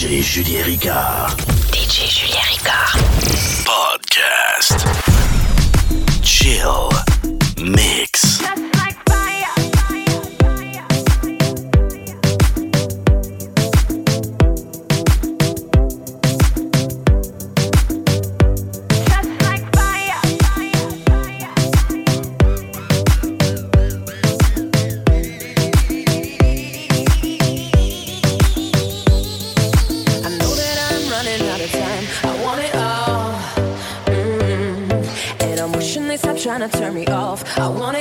DJ Julien Ricard. DJ Julien Ricard. Podcast. Chill. Mix. I wanna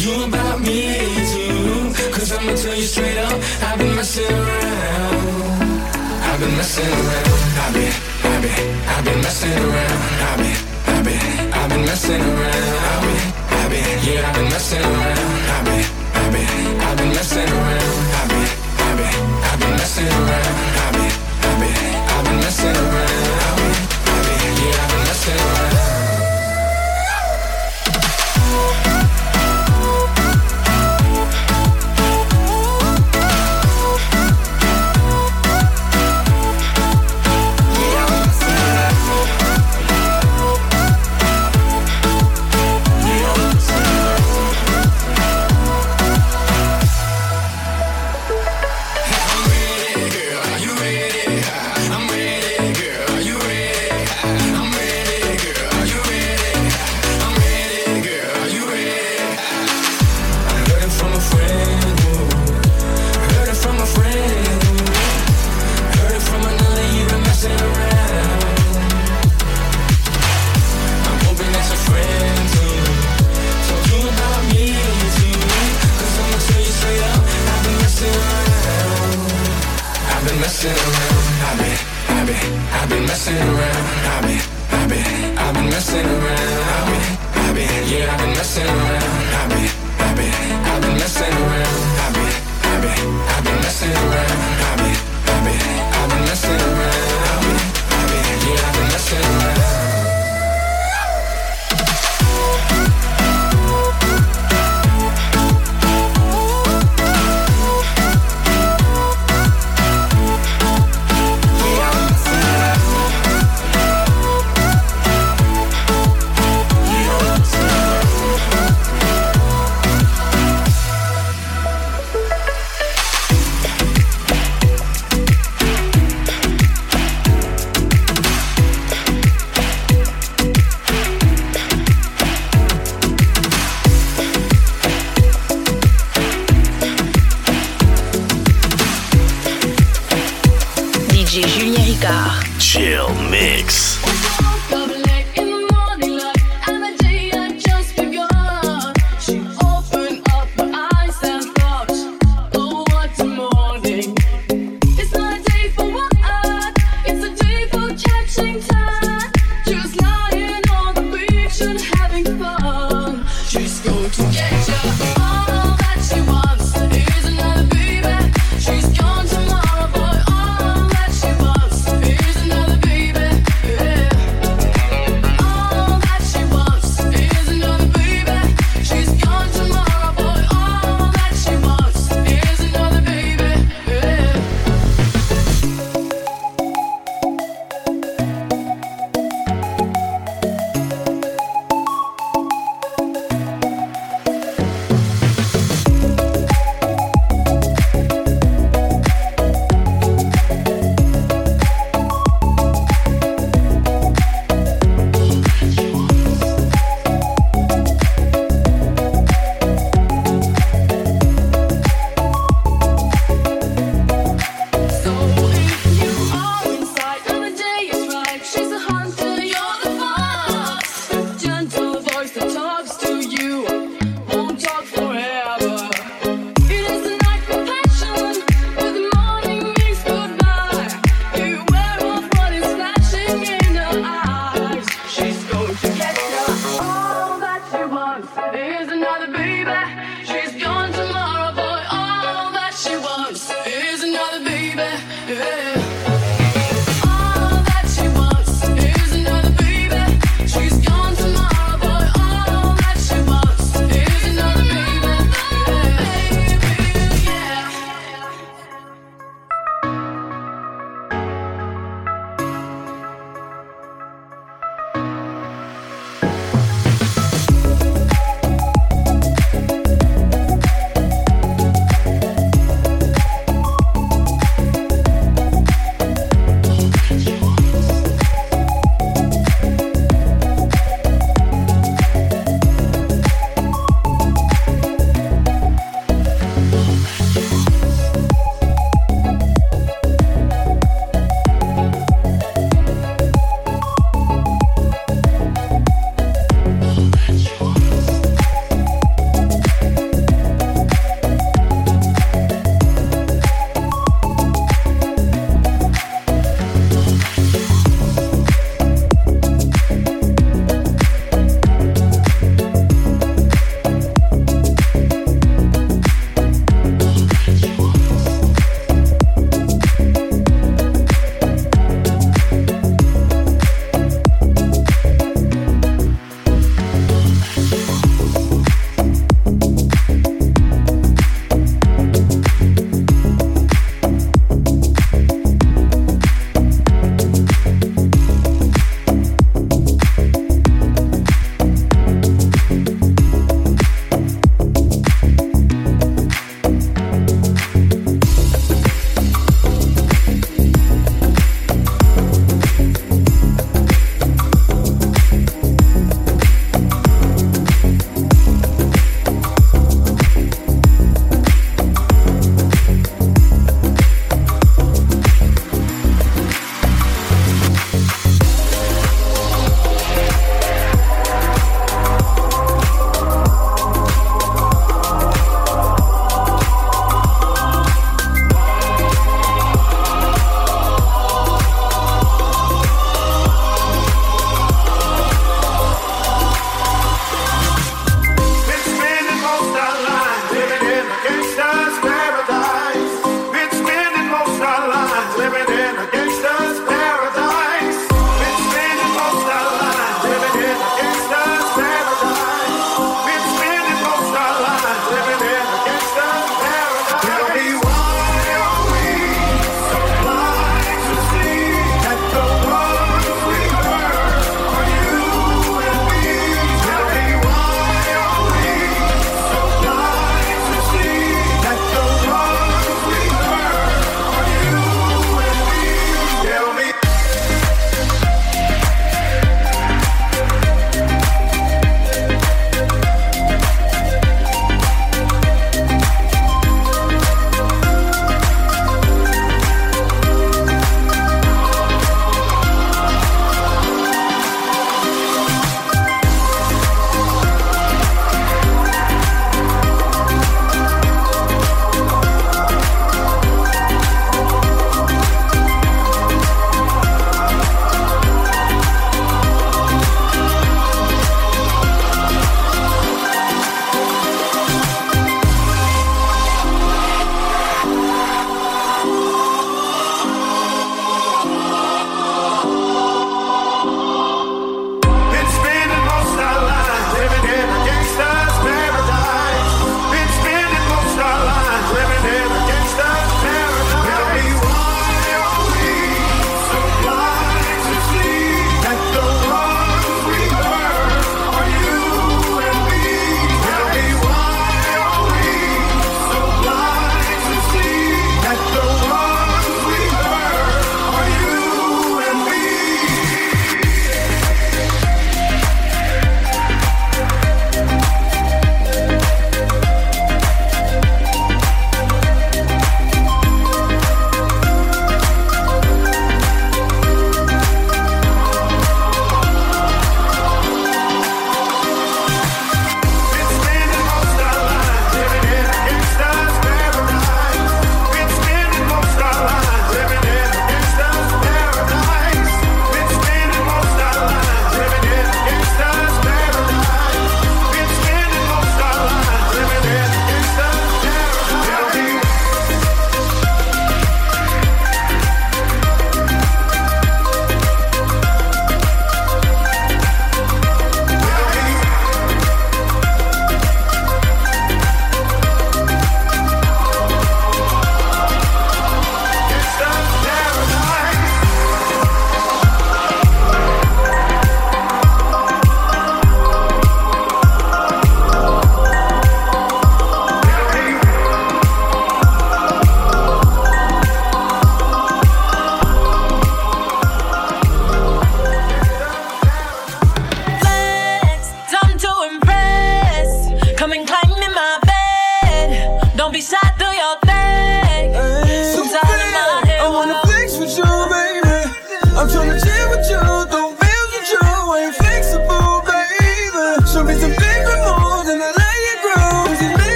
you about me is. Cause I'ma tell you straight up, I've been messing around. I've been messing around. I've been, I've been, I've been messing around. I've been, I've been, I've been messing around. I've been, I've been, yeah, I've been messing around. I've been, I've been, I've been messing around. I've been, I've been, I've been messing around. I've been,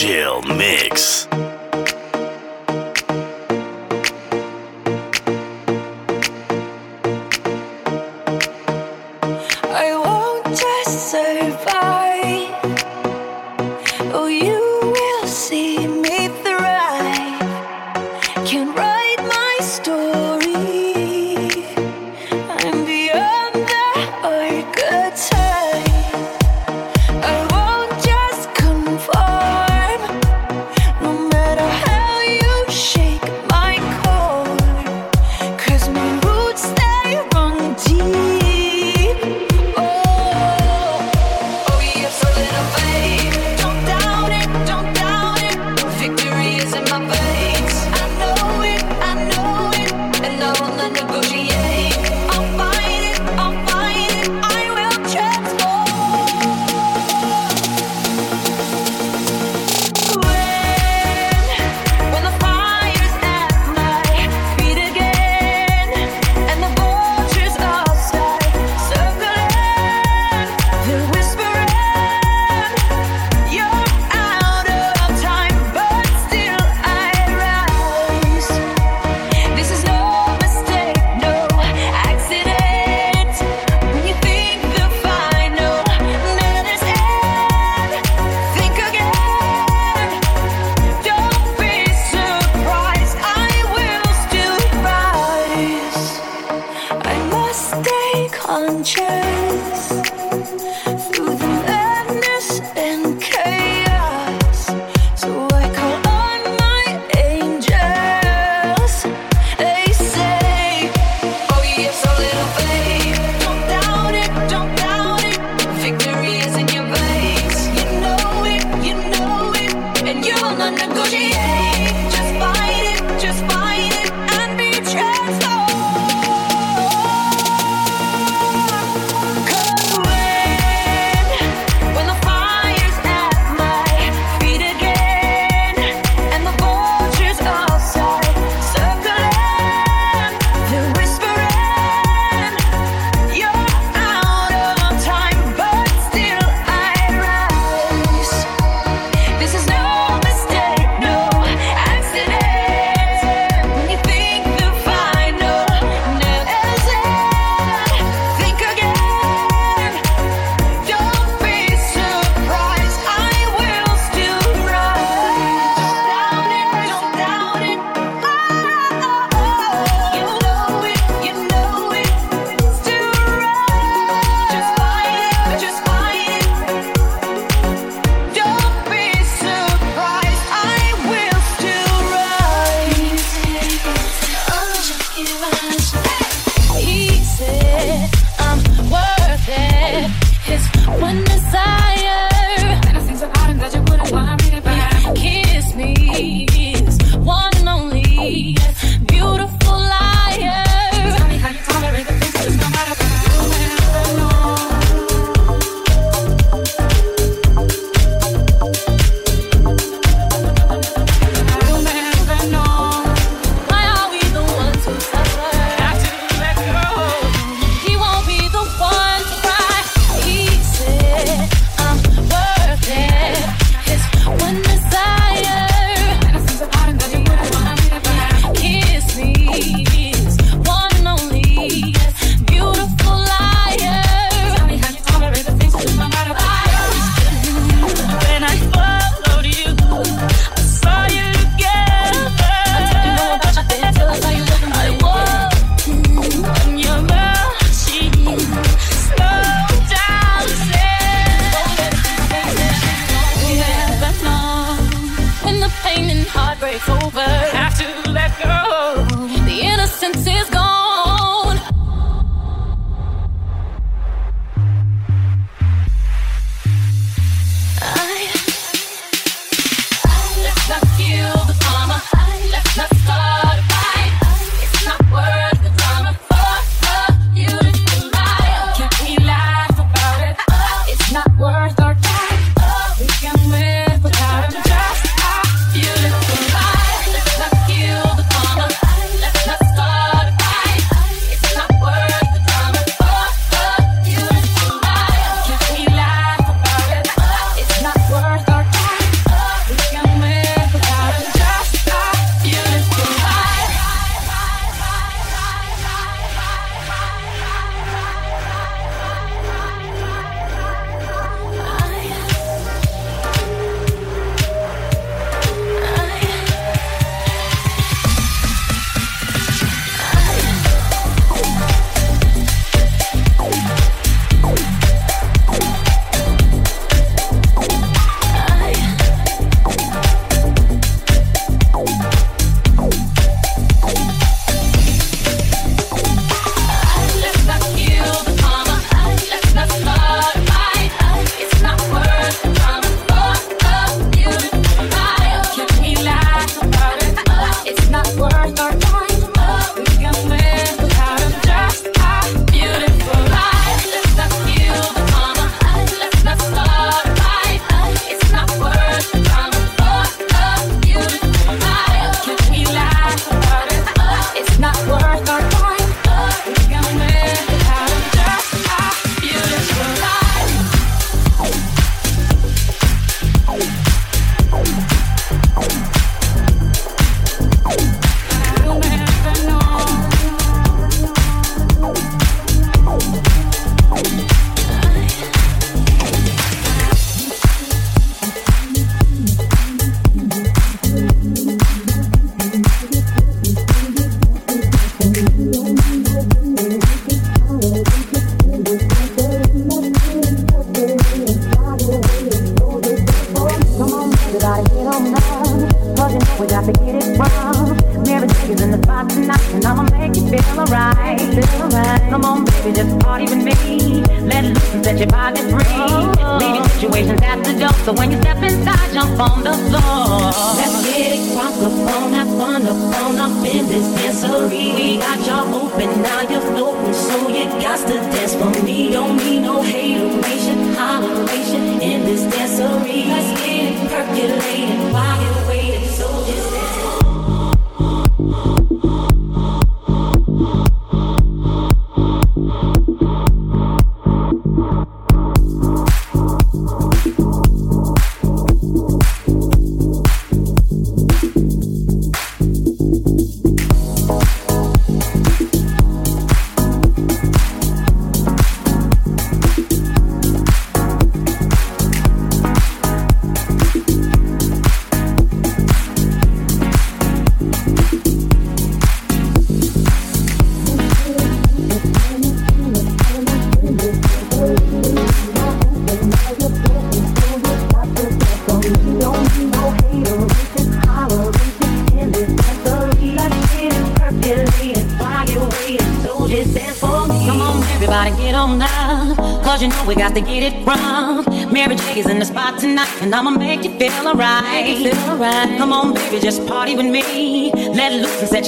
Chill Mix.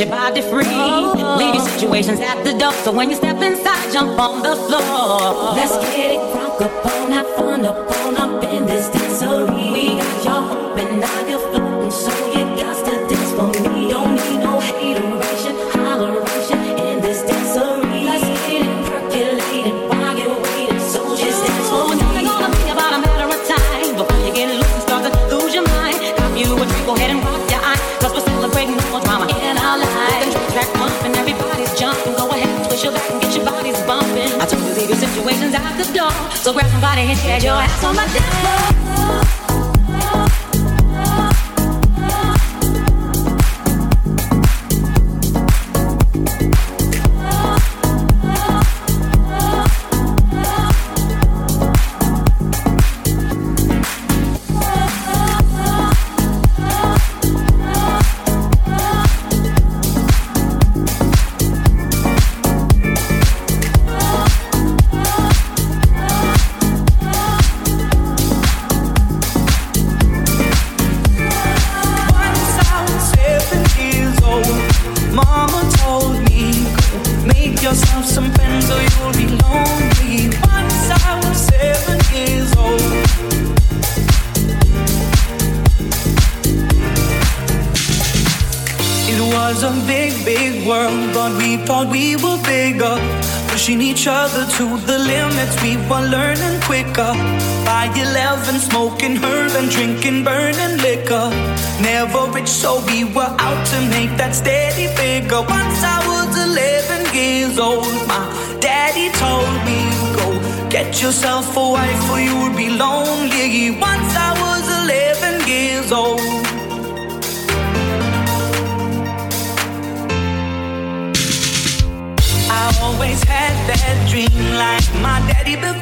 Your body free. Oh. Leave your situations at the door. So when you step inside, jump on the floor. Let's get it crunk up on, have fun up and get your ass on my dance floor. 11, smoking herb and drinking burning liquor. Never rich, so we were out to make that steady figure. Once I was 11 years old, my daddy told me, Go get yourself a wife or you'll be lonely. Once I was 11 years old. I always had that dream like my daddy before.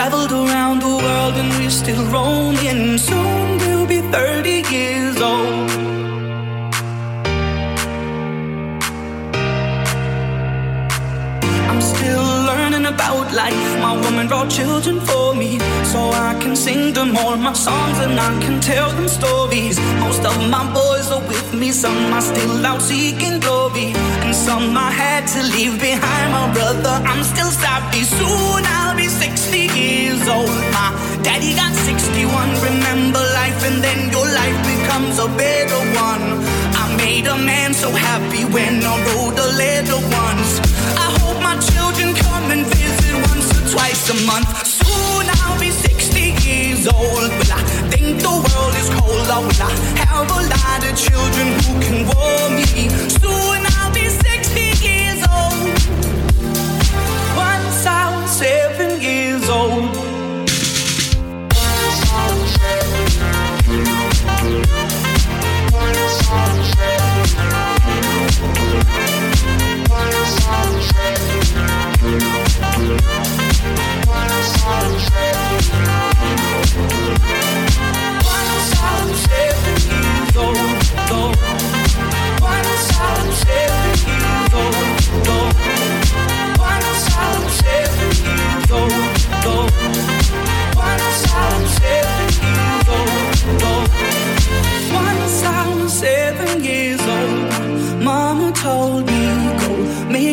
traveled around the world and we're still roaming. Soon we'll be 30 years old. I'm still learning about life. My woman brought children for me, so I can sing them all my songs and I can tell them stories. Most of my boys are with me, some are still out seeking glory, and some I had to leave behind. My brother, I'm still sorry. Soon I'll be 60 years old. My daddy got 61. Remember life, and then your life becomes a better one. I made a man so happy when I wrote a letter once. I hope my children come and visit once or twice a month. Soon I'll be 60 years old. Will I think the world is cold? Or will I have a lot of children who can warm me? Soon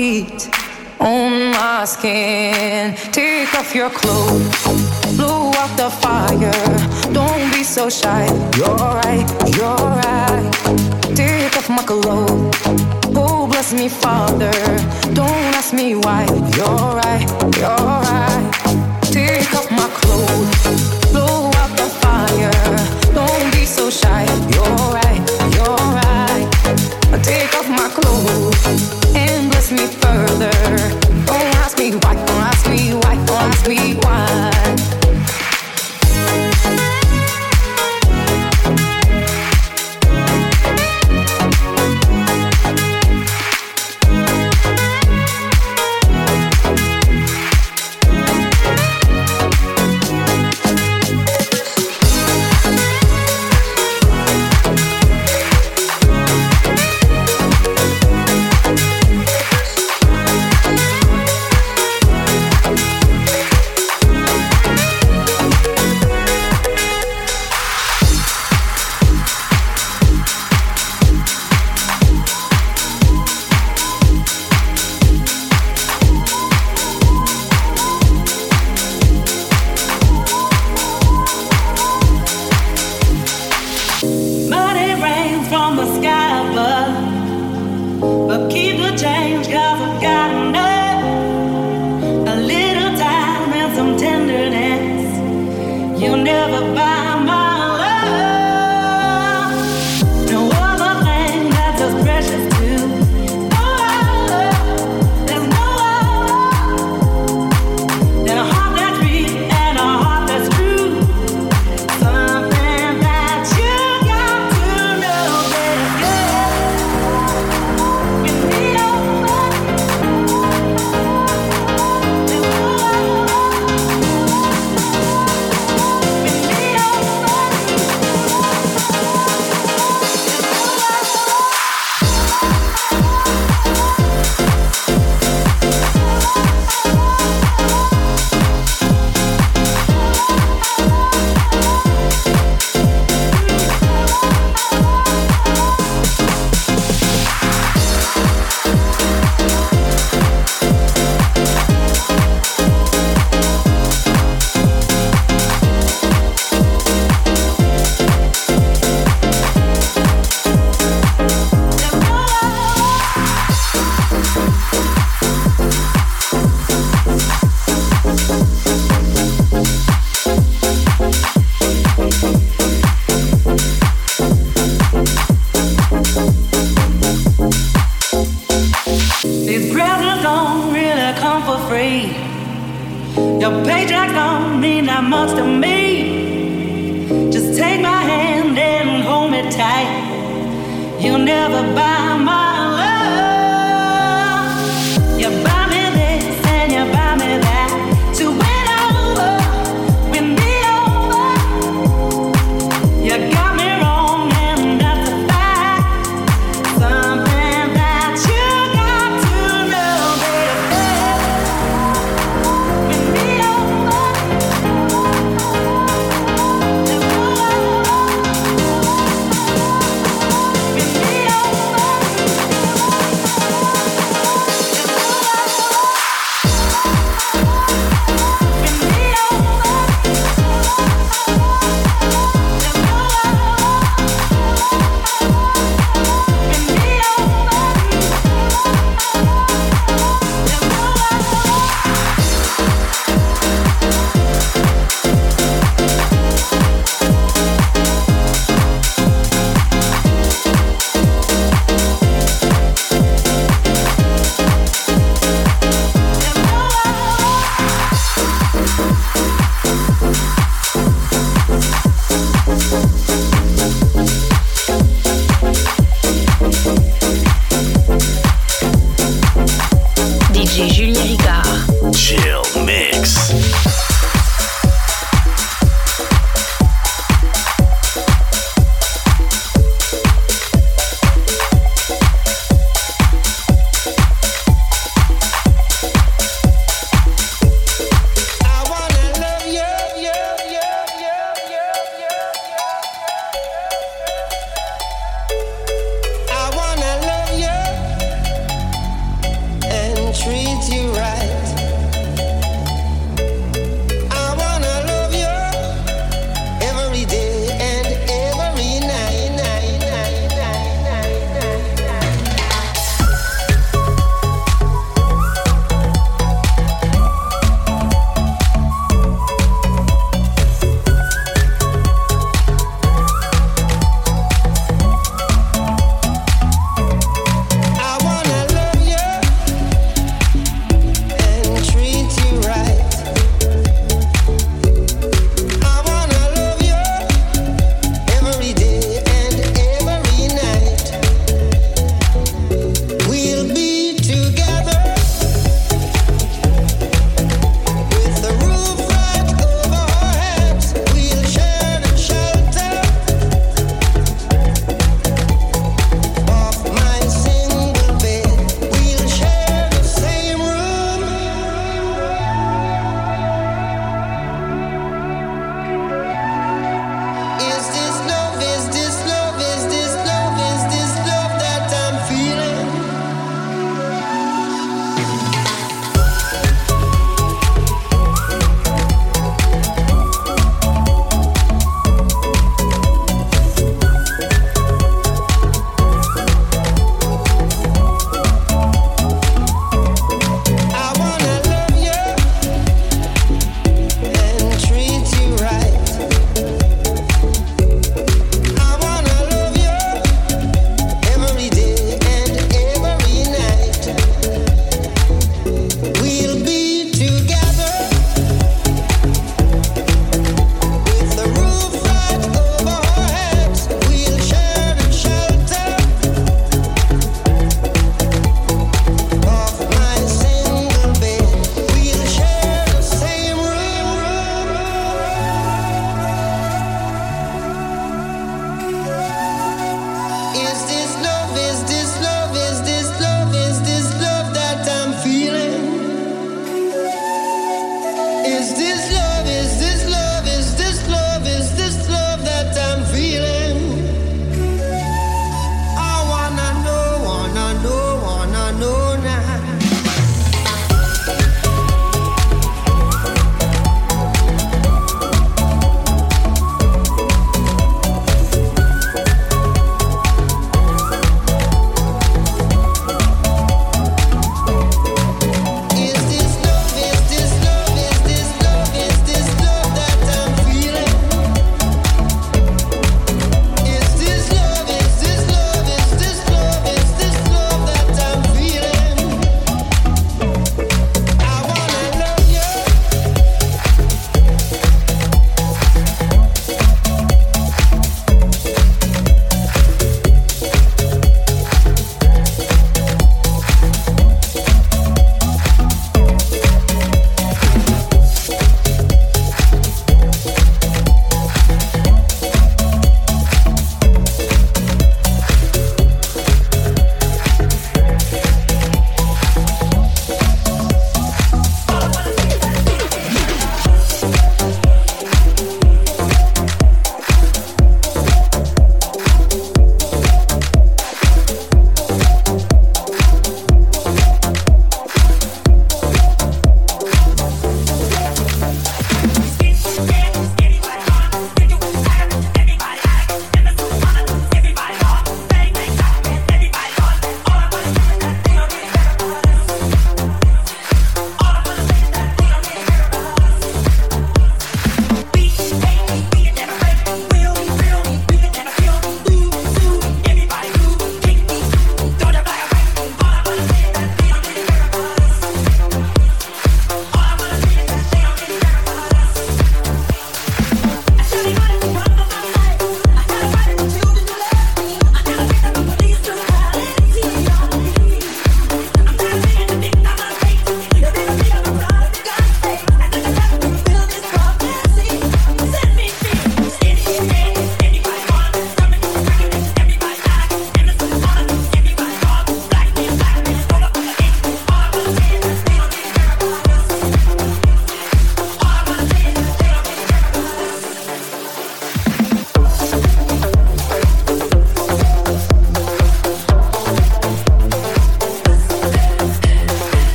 My on my skin? Take off your clothes,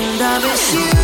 and I miss you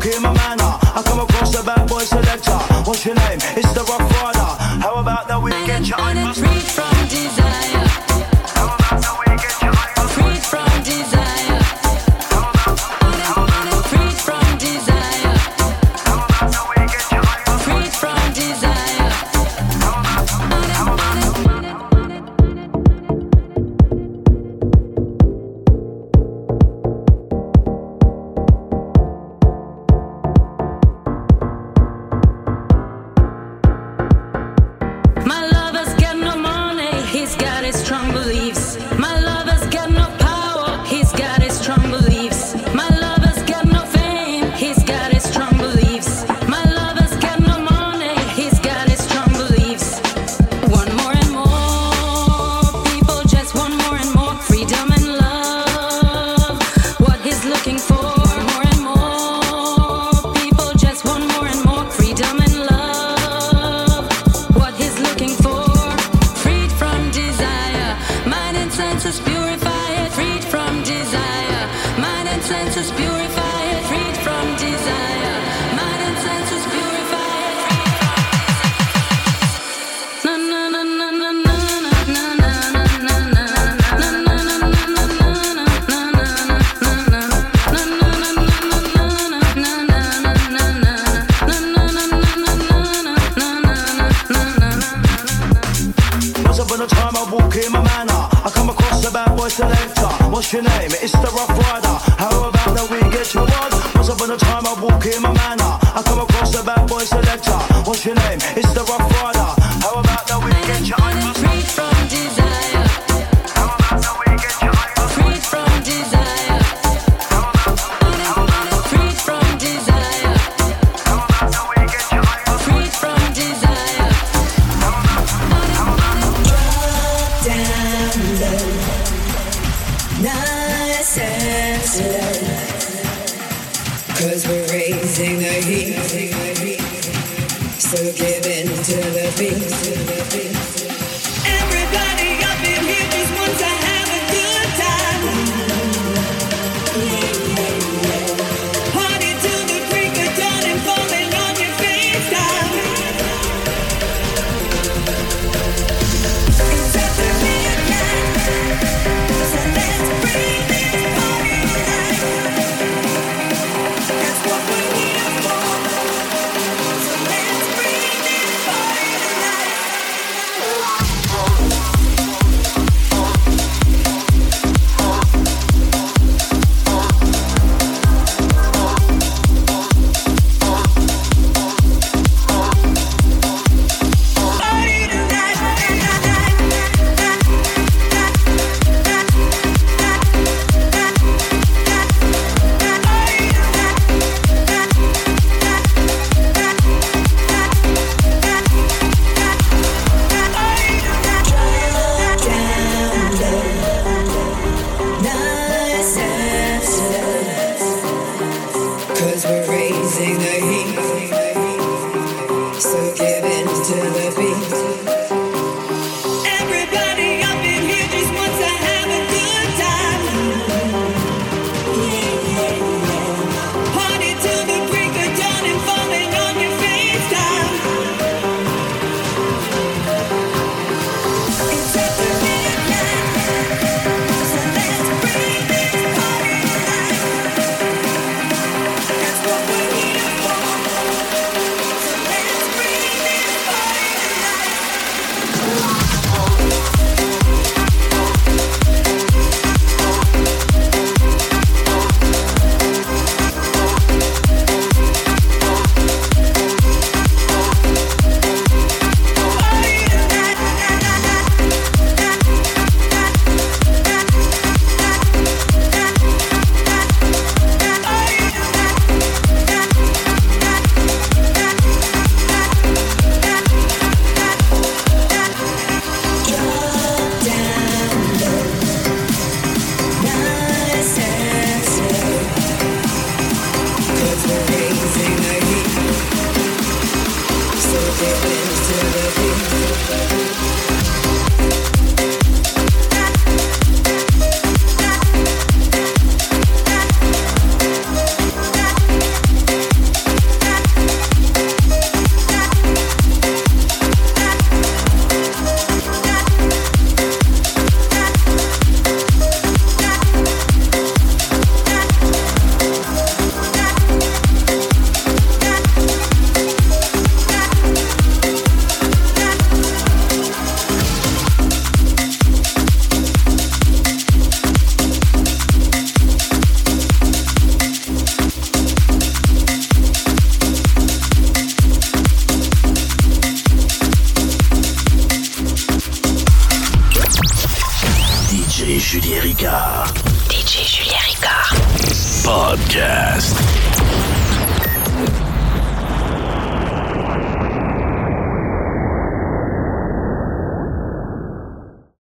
Okay, my man.